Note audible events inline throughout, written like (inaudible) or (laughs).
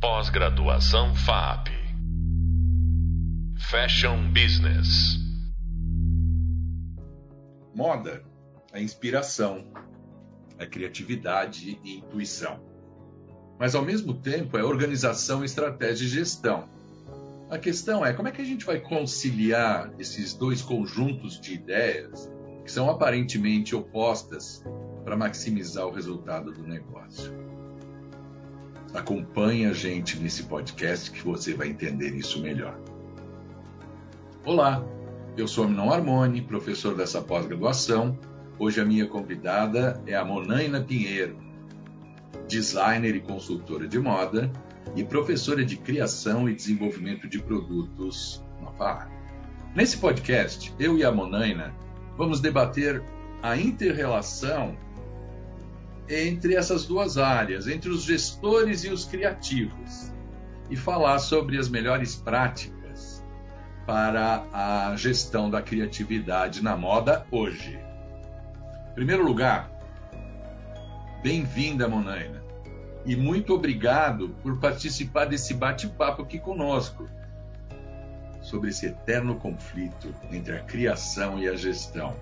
Pós-graduação FAP. Fashion Business. Moda é inspiração, é criatividade e intuição. Mas ao mesmo tempo é organização, estratégia e gestão. A questão é como é que a gente vai conciliar esses dois conjuntos de ideias que são aparentemente opostas para maximizar o resultado do negócio. Acompanhe a gente nesse podcast que você vai entender isso melhor. Olá, eu sou Minon Armoni, professor dessa pós-graduação. Hoje a minha convidada é a Monaina Pinheiro, designer e consultora de moda e professora de criação e desenvolvimento de produtos na FAR. Nesse podcast, eu e a Monaina vamos debater a interrelação entre essas duas áreas, entre os gestores e os criativos, e falar sobre as melhores práticas para a gestão da criatividade na moda hoje. Em primeiro lugar, bem-vinda, Monaina, e muito obrigado por participar desse bate-papo aqui conosco sobre esse eterno conflito entre a criação e a gestão.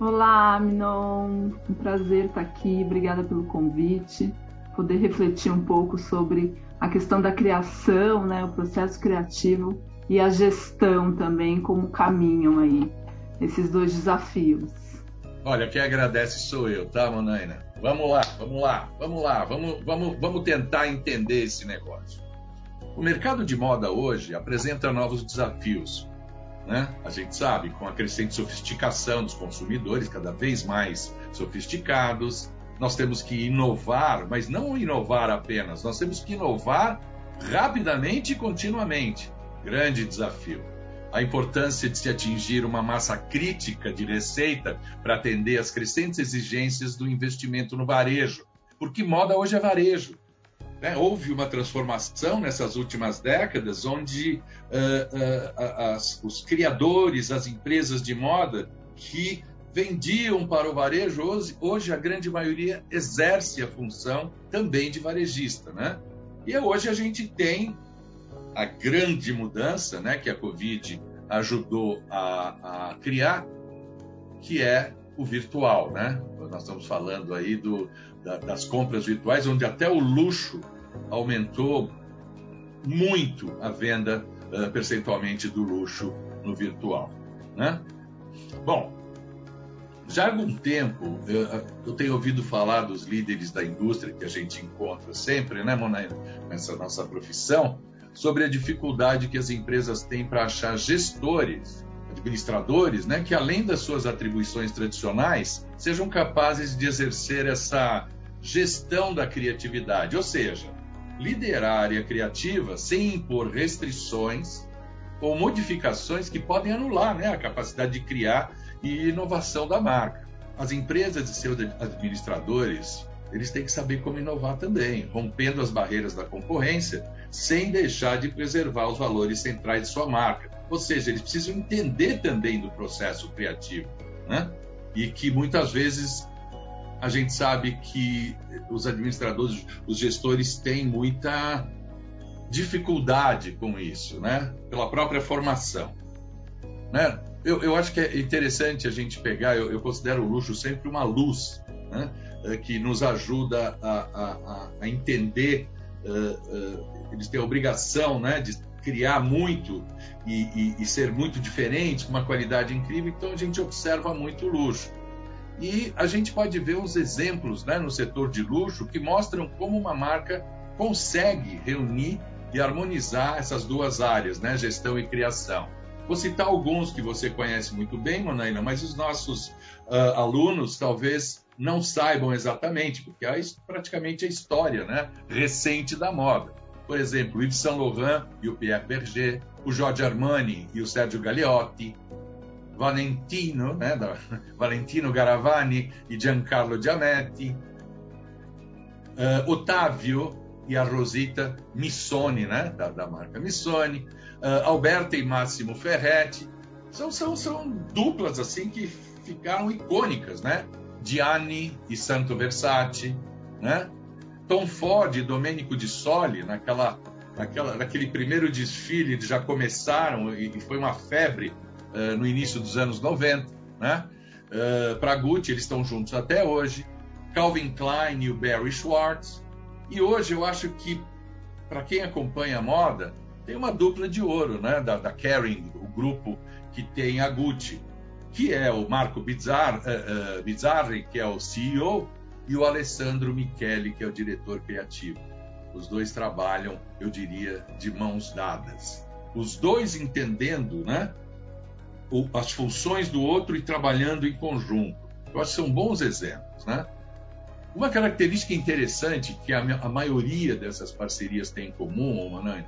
Olá, Minon. Um prazer estar aqui. Obrigada pelo convite. Poder refletir um pouco sobre a questão da criação, né, o processo criativo e a gestão também, como caminham aí esses dois desafios. Olha, quem agradece sou eu, tá, Manaina? Vamos lá, vamos lá, vamos lá, vamos, vamos, vamos tentar entender esse negócio. O mercado de moda hoje apresenta novos desafios, né? A gente sabe, com a crescente sofisticação dos consumidores, cada vez mais sofisticados, nós temos que inovar, mas não inovar apenas, nós temos que inovar rapidamente e continuamente. Grande desafio. A importância de se atingir uma massa crítica de receita para atender às crescentes exigências do investimento no varejo. Porque moda hoje é varejo. Né? Houve uma transformação nessas últimas décadas, onde uh, uh, as, os criadores, as empresas de moda que vendiam para o varejo, hoje, hoje, a grande maioria exerce a função também de varejista. Né? E hoje a gente tem a grande mudança né, que a Covid ajudou a, a criar, que é o virtual, né? Nós estamos falando aí do, da, das compras virtuais, onde até o luxo aumentou muito a venda uh, percentualmente do luxo no virtual. Né? Bom, já há algum tempo eu, eu, tenho ouvido falar dos líderes da indústria que a gente encontra sempre, né, Mona, nessa nossa profissão, sobre a dificuldade que as empresas têm para achar gestores, administradores, né, que além das suas atribuições tradicionais, sejam capazes de exercer essa gestão da criatividade, ou seja, liderar a área criativa sem impor restrições ou modificações que podem anular né, a capacidade de criar e inovação da marca. As empresas e seus administradores eles têm que saber como inovar também, rompendo as barreiras da concorrência, sem deixar de preservar os valores centrais de sua marca. Ou seja, eles precisam entender também do processo criativo, né? E que muitas vezes a gente sabe que os administradores, os gestores têm muita dificuldade com isso, né? Pela própria formação, né? Eu, eu acho que é interessante a gente pegar, eu, eu considero o luxo sempre uma luz, né? É, que nos ajuda a, a, a entender, uh, uh, eles têm a obrigação, né? De criar muito e, e, e ser muito diferente, com uma qualidade incrível, então a gente observa muito luxo. E a gente pode ver uns exemplos né, no setor de luxo que mostram como uma marca consegue reunir e harmonizar essas duas áreas, né, gestão e criação. Vou citar alguns que você conhece muito bem, Monaina, mas os nossos uh, alunos talvez não saibam exatamente, porque é praticamente a história né, recente da moda. Por exemplo, o Yves Saint Laurent e o Pierre Berger, o Giorgio Armani e o Sergio Galeotti, Valentino, né, da, (laughs) Valentino Garavani e Giancarlo Giametti, uh, Ottavio e a Rosita Missoni, né, da, da marca Missoni, uh, Alberto e Máximo Ferretti, são, são, são duplas assim que ficaram icônicas, né? Gianni e Santo Versace, né? Tom Ford e Domenico de Soli naquela aquela, naquele primeiro desfile, eles já começaram e, foi uma febre uh, no início dos anos 90, né? Uh, para Gucci, eles estão juntos até hoje. Calvin Klein e o Barry Schwartz. E hoje eu acho que, para quem acompanha a moda, tem uma dupla de ouro, né? Da, da Kering, o grupo que tem a Gucci, que é o Marco Bizzar, uh, uh, Bizzarri, que é o CEO, e o Alessandro Michele, que é o diretor criativo. Os dois trabalham, eu diria, de mãos dadas. Os dois entendendo né, as funções do outro e trabalhando em conjunto. Eu acho que são bons exemplos. Né? Uma característica interessante que a, maioria dessas parcerias tem em comum, Manani,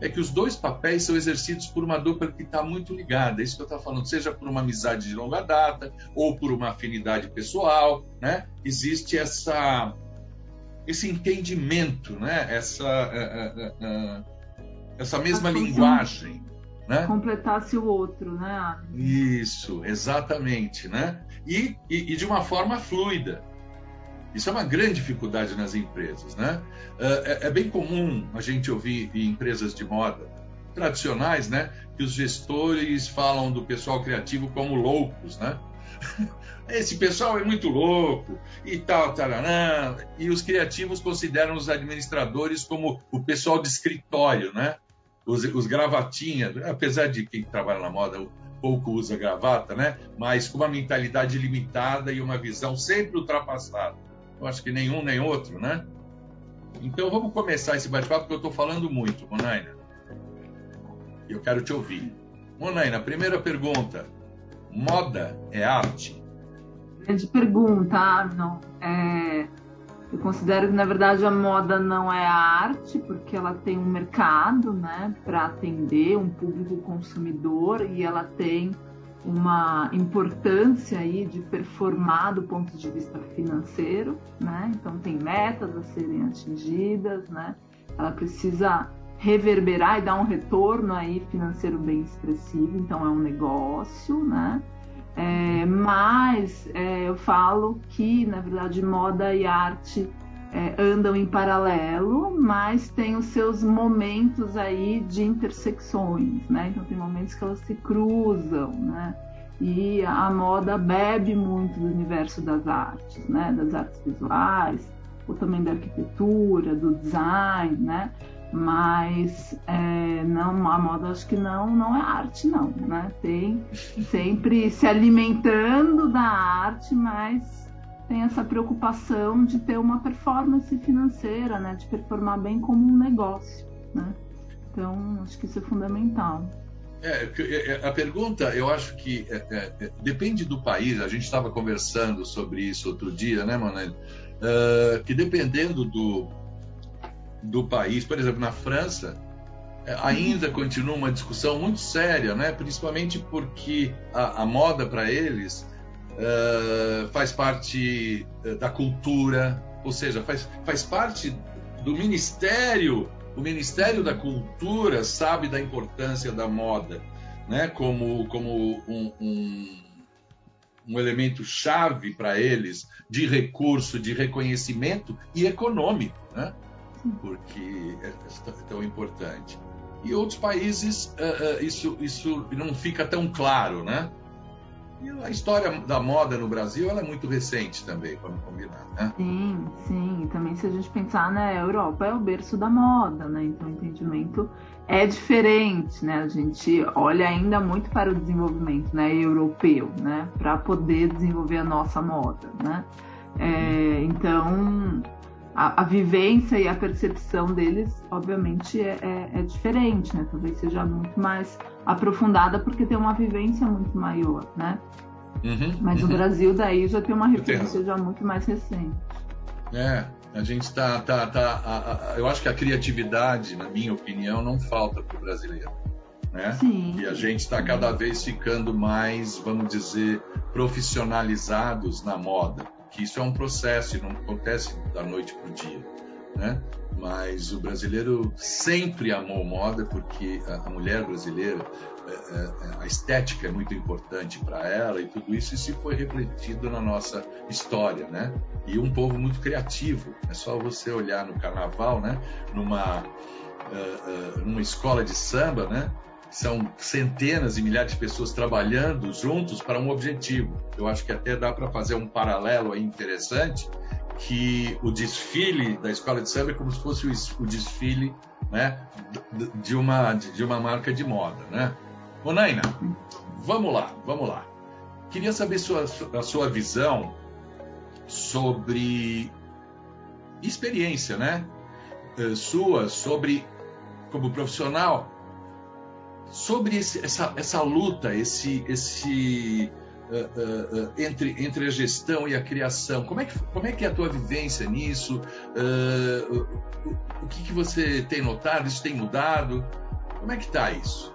é que os dois papéis são exercidos por uma dupla que está muito ligada. É isso que eu estou falando, seja por uma amizade de longa data ou por uma afinidade pessoal, né? Existe essa esse entendimento, né? Essa uh, uh, uh, essa mesma linguagem, né? Completasse o outro, né? Isso, exatamente, né? E, e, e de uma forma fluida. Isso é uma grande dificuldade nas empresas, né? É, é, bem comum a gente ouvir em empresas de moda tradicionais, né, que os gestores falam do pessoal criativo como loucos, né? (laughs) Esse pessoal é muito louco e tal, tarará. E os criativos consideram os administradores como o pessoal de escritório, né? Os, os gravatinhas, apesar de quem trabalha na moda pouco usa gravata, né? Mas com uma mentalidade limitada e uma visão sempre ultrapassada. Eu acho que nenhum nem outro, né? Então vamos começar esse bate-papo porque eu estou falando muito, Monaina. E eu quero te ouvir. Monaina, primeira pergunta: moda é arte? Grande pergunta, Arnon. É, eu considero que na verdade a moda não é arte, porque ela tem um mercado, né, para atender um público consumidor e ela tem uma importância aí de performar do ponto de vista financeiro, né? Então tem metas a serem atingidas, né? Ela precisa reverberar e dar um retorno aí financeiro bem expressivo, então é um negócio, né? É, mas é, eu falo que na verdade moda e arte é, andam em paralelo, mas tem os seus momentos aí de intersecções, né? Então tem momentos que elas se cruzam, né? E a moda bebe muito do universo das artes, né? Das artes visuais, ou também da arquitetura, do design, né? Mas é, não, a moda acho que não, não é arte, não, né? Tem sempre se alimentando da arte, mas tem essa preocupação de ter uma performance financeira, né? De performar bem como um negócio, né? Então, acho que isso é fundamental. É, é, é, a pergunta, eu acho que é, é, é, depende do país. A gente estava conversando sobre isso outro dia, né, Manuel? Uh, que dependendo do, do país, por exemplo, na França, ainda continua uma discussão muito séria, né? Principalmente porque a, a moda para eles uh, faz parte eh, da cultura, ou seja, faz, faz parte do ministério. O Ministério da Cultura sabe da importância da moda, né? Como, como um, um, um elemento chave para eles de recurso, de reconhecimento e econômico, né? Porque é, é tão importante. E outros países uh, uh, isso, isso não fica tão claro, né? E a história da moda no Brasil ela é muito recente também, vamos combinar, né? Sim, sim. Também se a gente pensar, né, a Europa é o berço da moda, né? Então o entendimento é diferente, né? A gente olha ainda muito para o desenvolvimento, né, europeu, né, para poder desenvolver a nossa moda, né? É, então a, a, vivência e a percepção deles, obviamente, é, é, é, diferente, né? Talvez seja muito mais aprofundada porque tem uma vivência muito maior, né? Uhum, Mas uhum. o Brasil daí já tem uma referência já muito mais recente. É, a gente está, tá, tá, a, a, eu acho que a criatividade, na minha opinião, não falta para o brasileiro. Né? Sim. E a gente está cada vez ficando mais, vamos dizer, profissionalizados na moda que isso é um processo e não acontece da noite para o dia, né? Mas o brasileiro sempre amou moda porque a, mulher brasileira, é, é, é a estética é muito importante para ela e tudo isso, isso foi refletido na nossa história, né? E um povo muito criativo. É só você olhar no carnaval, né? Numa numa escola de samba, né? São centenas e milhares de pessoas trabalhando juntos para um objetivo. Eu acho que até dá para fazer um paralelo aí interessante, que o desfile da escola de samba é como se fosse o, desfile né, de, uma, de uma marca de moda, né? Ô, vamos lá, vamos lá. Queria saber sua, a sua visão sobre experiência, né? Eh, sua, sobre como profissional, sobre esse, essa, essa luta, esse, esse uh, uh, uh, entre, entre a gestão e a criação. Como é que, como é, que é a tua vivência nisso? o, o que, que você tem notado? Isso tem mudado? Como é que está isso?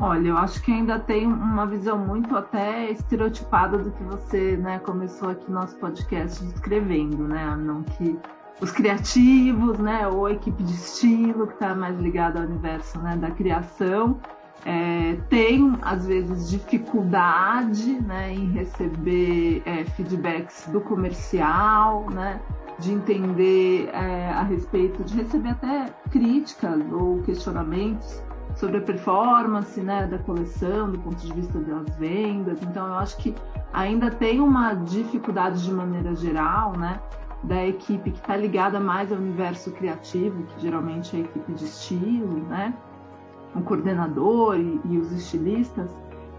Olha, eu acho que ainda tem uma visão muito até estereotipada do que você né, começou aqui no nosso podcast descrevendo, né? Não que os criativos, né, ou a equipe de estilo que está mais ligada ao universo né, da criação, é, tem às vezes dificuldade né, em receber é, feedbacks do comercial, né, de entender é, a respeito, de receber até críticas ou questionamentos sobre a performance né, da coleção, do ponto de vista das vendas. Então, eu acho que ainda tem uma dificuldade de maneira geral, né, da equipe que está ligada mais ao universo criativo, que geralmente é a equipe de estilo, né, o coordenador e, e os estilistas,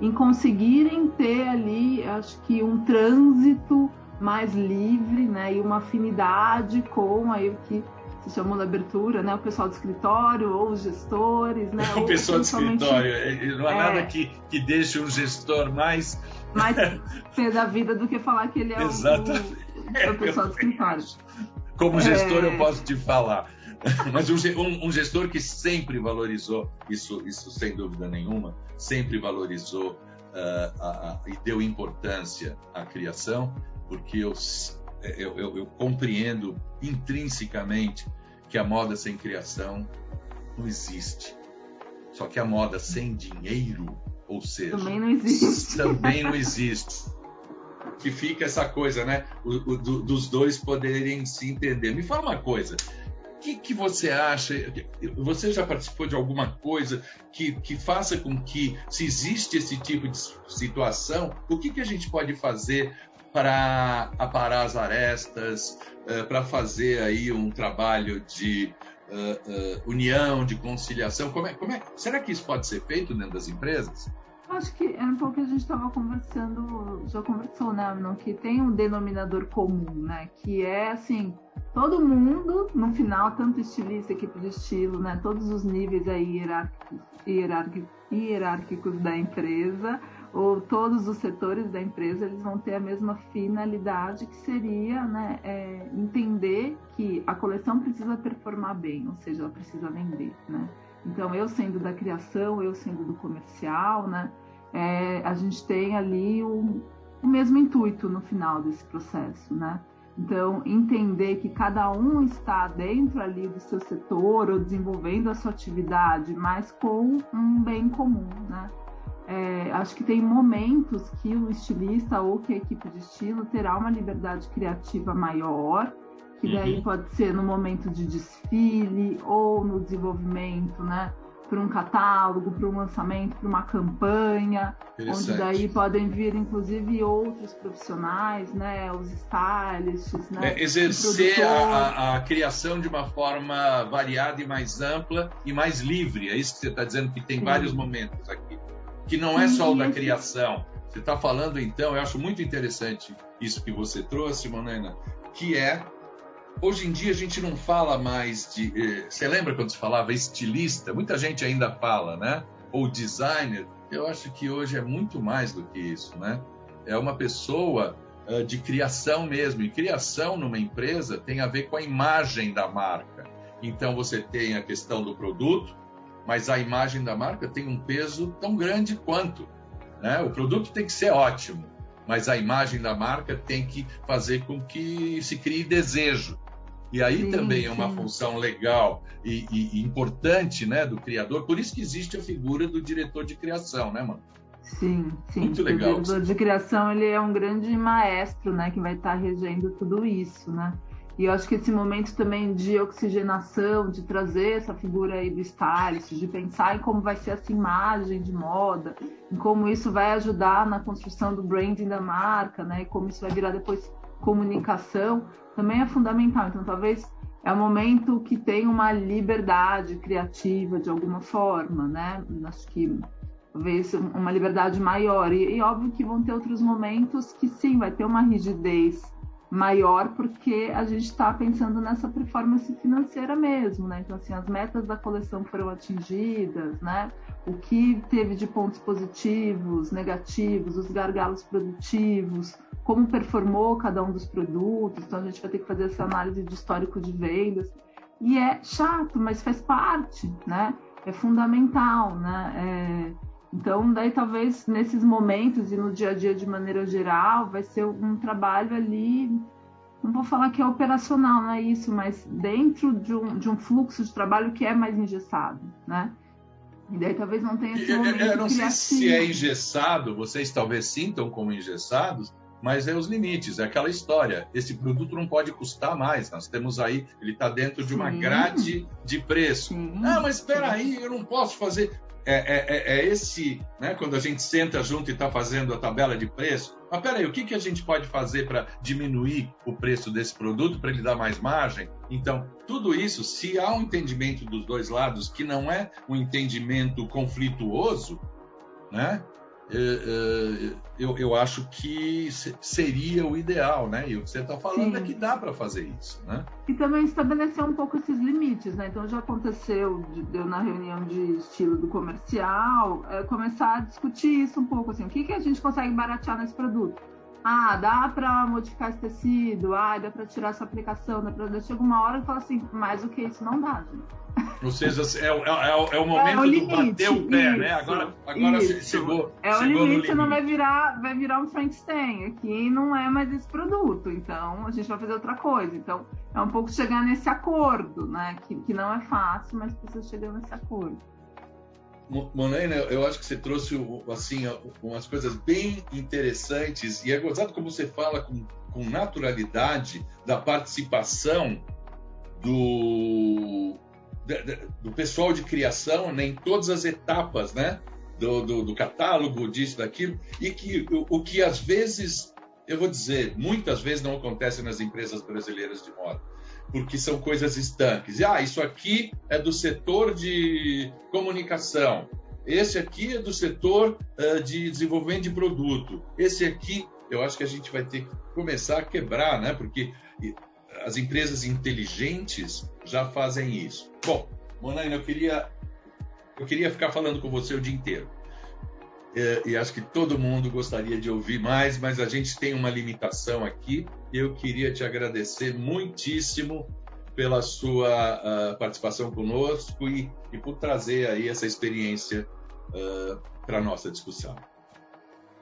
em conseguirem ter ali, acho que um trânsito mais livre, né, e uma afinidade com aí o que se chamou na abertura, né? O pessoal do escritório ou os gestores, né? (laughs) O pessoal do escritório, é, não há é, nada que, que deixe um gestor mais mais pé da vida do que falar que ele é Exatamente. o, o pessoal do escritório. Como gestor é... eu posso te falar. Mas um, um, gestor que sempre valorizou, isso, isso sem dúvida nenhuma, sempre valorizou uh, a, a, e deu importância à criação, porque eu eu, eu, eu compreendo intrinsecamente que a moda sem criação não existe. Só que a moda sem dinheiro, ou seja, também não existe. Também não existe. Que fica essa coisa, né? O, o, do, dos dois poderem se entender. Me fala uma coisa. O que, que você acha? Você já participou de alguma coisa que, que faça com que, se existe esse tipo de situação, o que, que a gente pode fazer para aparar as arestas, uh, para fazer aí um trabalho de uh, união, de conciliação. Como é, como é, será que isso pode ser feito dentro das empresas? Acho que é um pouco que a gente estava conversando, já conversou, né, não? Que tem um denominador comum, né? Que é assim, todo mundo, no final, tanto estilista, equipe de estilo, né? Todos os níveis aí hierárquicos, hierárquicos da empresa, ou todos os setores da empresa eles vão ter a mesma finalidade que seria né, é, entender que a coleção precisa performar bem, ou seja, ela precisa vender, né? Então eu sendo da criação, eu sendo do comercial, né, é, a gente tem ali o, o mesmo intuito no final desse processo, né? Então, entender que cada um está dentro ali do seu setor ou desenvolvendo a sua atividade, mas com um bem comum, né? É, acho que tem momentos que o estilista ou que a equipe de estilo terá uma liberdade criativa maior, que daí uhum. pode ser no momento de desfile ou no desenvolvimento, né? Para um catálogo, para um lançamento, para uma campanha, onde daí podem vir inclusive outros profissionais, né? Os stylists, né? É, exercer a, a, criação de uma forma variada e mais ampla e mais livre. É isso que você está dizendo que tem Sim. vários momentos aqui que não é só o da criação. Você está falando, então, eu acho muito interessante isso que você trouxe, Monena, que é hoje em dia a gente não fala mais de. Eh, você lembra quando se falava estilista? Muita gente ainda fala, né? Ou designer. Eu acho que hoje é muito mais do que isso, né? É uma pessoa uh, de criação mesmo. E criação numa empresa tem a ver com a imagem da marca. Então você tem a questão do produto, mas a imagem da marca tem um peso tão grande quanto. Né? O produto tem que ser ótimo, mas a imagem da marca tem que fazer com que se crie desejo. E aí sim, também é uma sim. função legal e, e, importante né, do criador. Por isso que existe a figura do diretor de criação, né, mano? Sim, sim. Muito legal. O diretor de criação ele é um grande maestro, né, que vai estar regendo tudo isso, né? E eu acho que esse momento também de oxigenação, de trazer essa figura aí do stylist, de pensar em como vai ser essa imagem de moda, em como isso vai ajudar na construção do branding da marca, né? E como isso vai virar depois comunicação, também é fundamental. Então, talvez é um momento que tem uma liberdade criativa de alguma forma, né? Acho que talvez uma liberdade maior. E, e óbvio que vão ter outros momentos que sim, vai ter uma rigidez maior porque a gente está pensando nessa performance financeira mesmo, né? Então, assim, as metas da coleção foram atingidas, né? O que teve de pontos positivos, negativos, os gargalos produtivos, como performou cada um dos produtos. Então, a gente vai ter que fazer essa análise de histórico de vendas. E é chato, mas faz parte, né? É fundamental, né? É então, daí talvez nesses momentos e no dia a dia de maneira geral, vai ser um trabalho ali, não vou falar que é operacional, não é isso, mas dentro de um, de um fluxo de trabalho que é mais engessado, né? E daí talvez não tenha esse momento Eu não sei se é engessado, vocês talvez sintam como engessados, mas é os limites, é aquela história. Esse produto não pode custar mais. Nós temos aí, ele está dentro de uma Sim. grade de preço. Sim. Ah, mas espera aí, eu não posso fazer. É, é, é- é esse, né? Quando a gente senta junto e está fazendo a tabela de preço. Mas peraí, o que, que a gente pode fazer para diminuir o preço desse produto para ele dar mais margem? Então, tudo isso, se há um entendimento dos dois lados que não é um entendimento conflituoso, né? É, é, eu, eu acho que se- seria o ideal, né? E o que você está falando Sim. é que dá para fazer isso, né? E também estabelecer um pouco esses limites, né? Então já aconteceu de de eu na reunião de estilo do comercial é, começar a discutir isso um pouco, assim, o que, que a gente consegue baratear nesse produto? Ah, dá para modificar esse tecido, ah, dá para tirar essa aplicação, dá pra... chega uma hora e fala assim, mais do que isso não dá, gente. Ou seja, é, é o- é o momento É o do limite, bater o pé, né? isso, Agora, agora che- isso. chegou, É o chegou limite, não vai virar, vai virar um Frankenstein. Aqui não é mais esse produto, então a gente vai fazer outra coisa. Então é um pouco chegar nesse acordo, né? Que, que não é fácil, mas precisa chegar nesse acordo. Mo- Monaina, eu acho que você trouxe assim umas coisas bem interessantes e é gozado como você fala com, com naturalidade da participação do, do pessoal de criação né, em todas as etapas, né? Do, do, do catálogo, disso, daquilo, e que o, o que às vezes, eu vou dizer, muitas vezes não acontece nas empresas brasileiras de moda, porque são coisas estanques. Ah, isso aqui é do setor de comunicação, esse aqui é do setor ah, de desenvolvimento de produto, esse aqui, eu acho que a gente vai ter que começar a quebrar, né? Porque as empresas inteligentes já fazem isso. Bom, Monaina, eu queria, eu queria ficar falando com você o dia inteiro. É, e acho que todo mundo gostaria de ouvir mais, mas a gente tem uma limitação aqui. E eu queria te agradecer muitíssimo pela sua ah, participação conosco e, e por trazer aí essa experiência para a nossa discussão.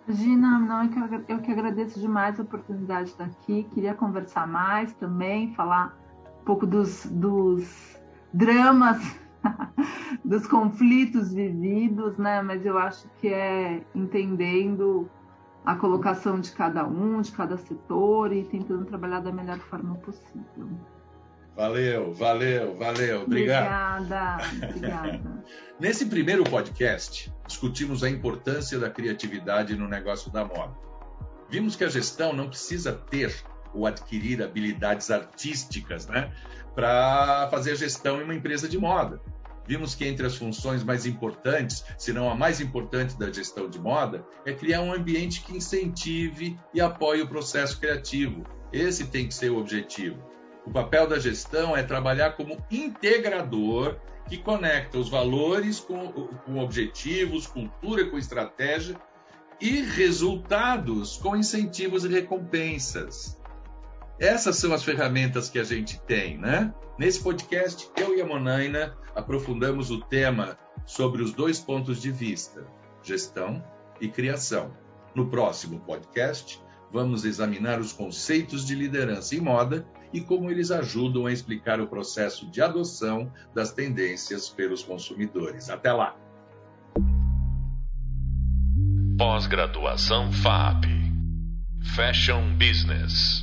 Imagina, não, eu que, eu que agradeço demais a oportunidade de estar aqui. Queria conversar mais também, falar um pouco dos, dos dramas, (laughs) dos conflitos vividos, né? Mas eu acho que é entendendo a colocação de cada um, de cada setor e tentando trabalhar da melhor forma possível. Valeu, valeu, valeu. Obrigado. Obrigada, obrigada. (laughs) Nesse primeiro podcast, discutimos a importância da criatividade no negócio da moda. Vimos que a gestão não precisa ter ou adquirir habilidades artísticas né, para fazer a gestão em uma empresa de moda. Vimos que entre as funções mais importantes, se não a mais importante da gestão de moda, é criar um ambiente que incentive e apoie o processo criativo. Esse tem que ser o objetivo. O papel da gestão é trabalhar como integrador que conecta os valores com, com objetivos, cultura com estratégia e resultados com incentivos e recompensas. Essas são as ferramentas que a gente tem, né? Nesse podcast, eu e a Monaina aprofundamos o tema sobre os dois pontos de vista, gestão e criação. No próximo podcast, vamos examinar os conceitos de liderança em moda e como eles ajudam a explicar o processo de adoção das tendências pelos consumidores. Até lá! Pós-graduação FAP. Fashion Business.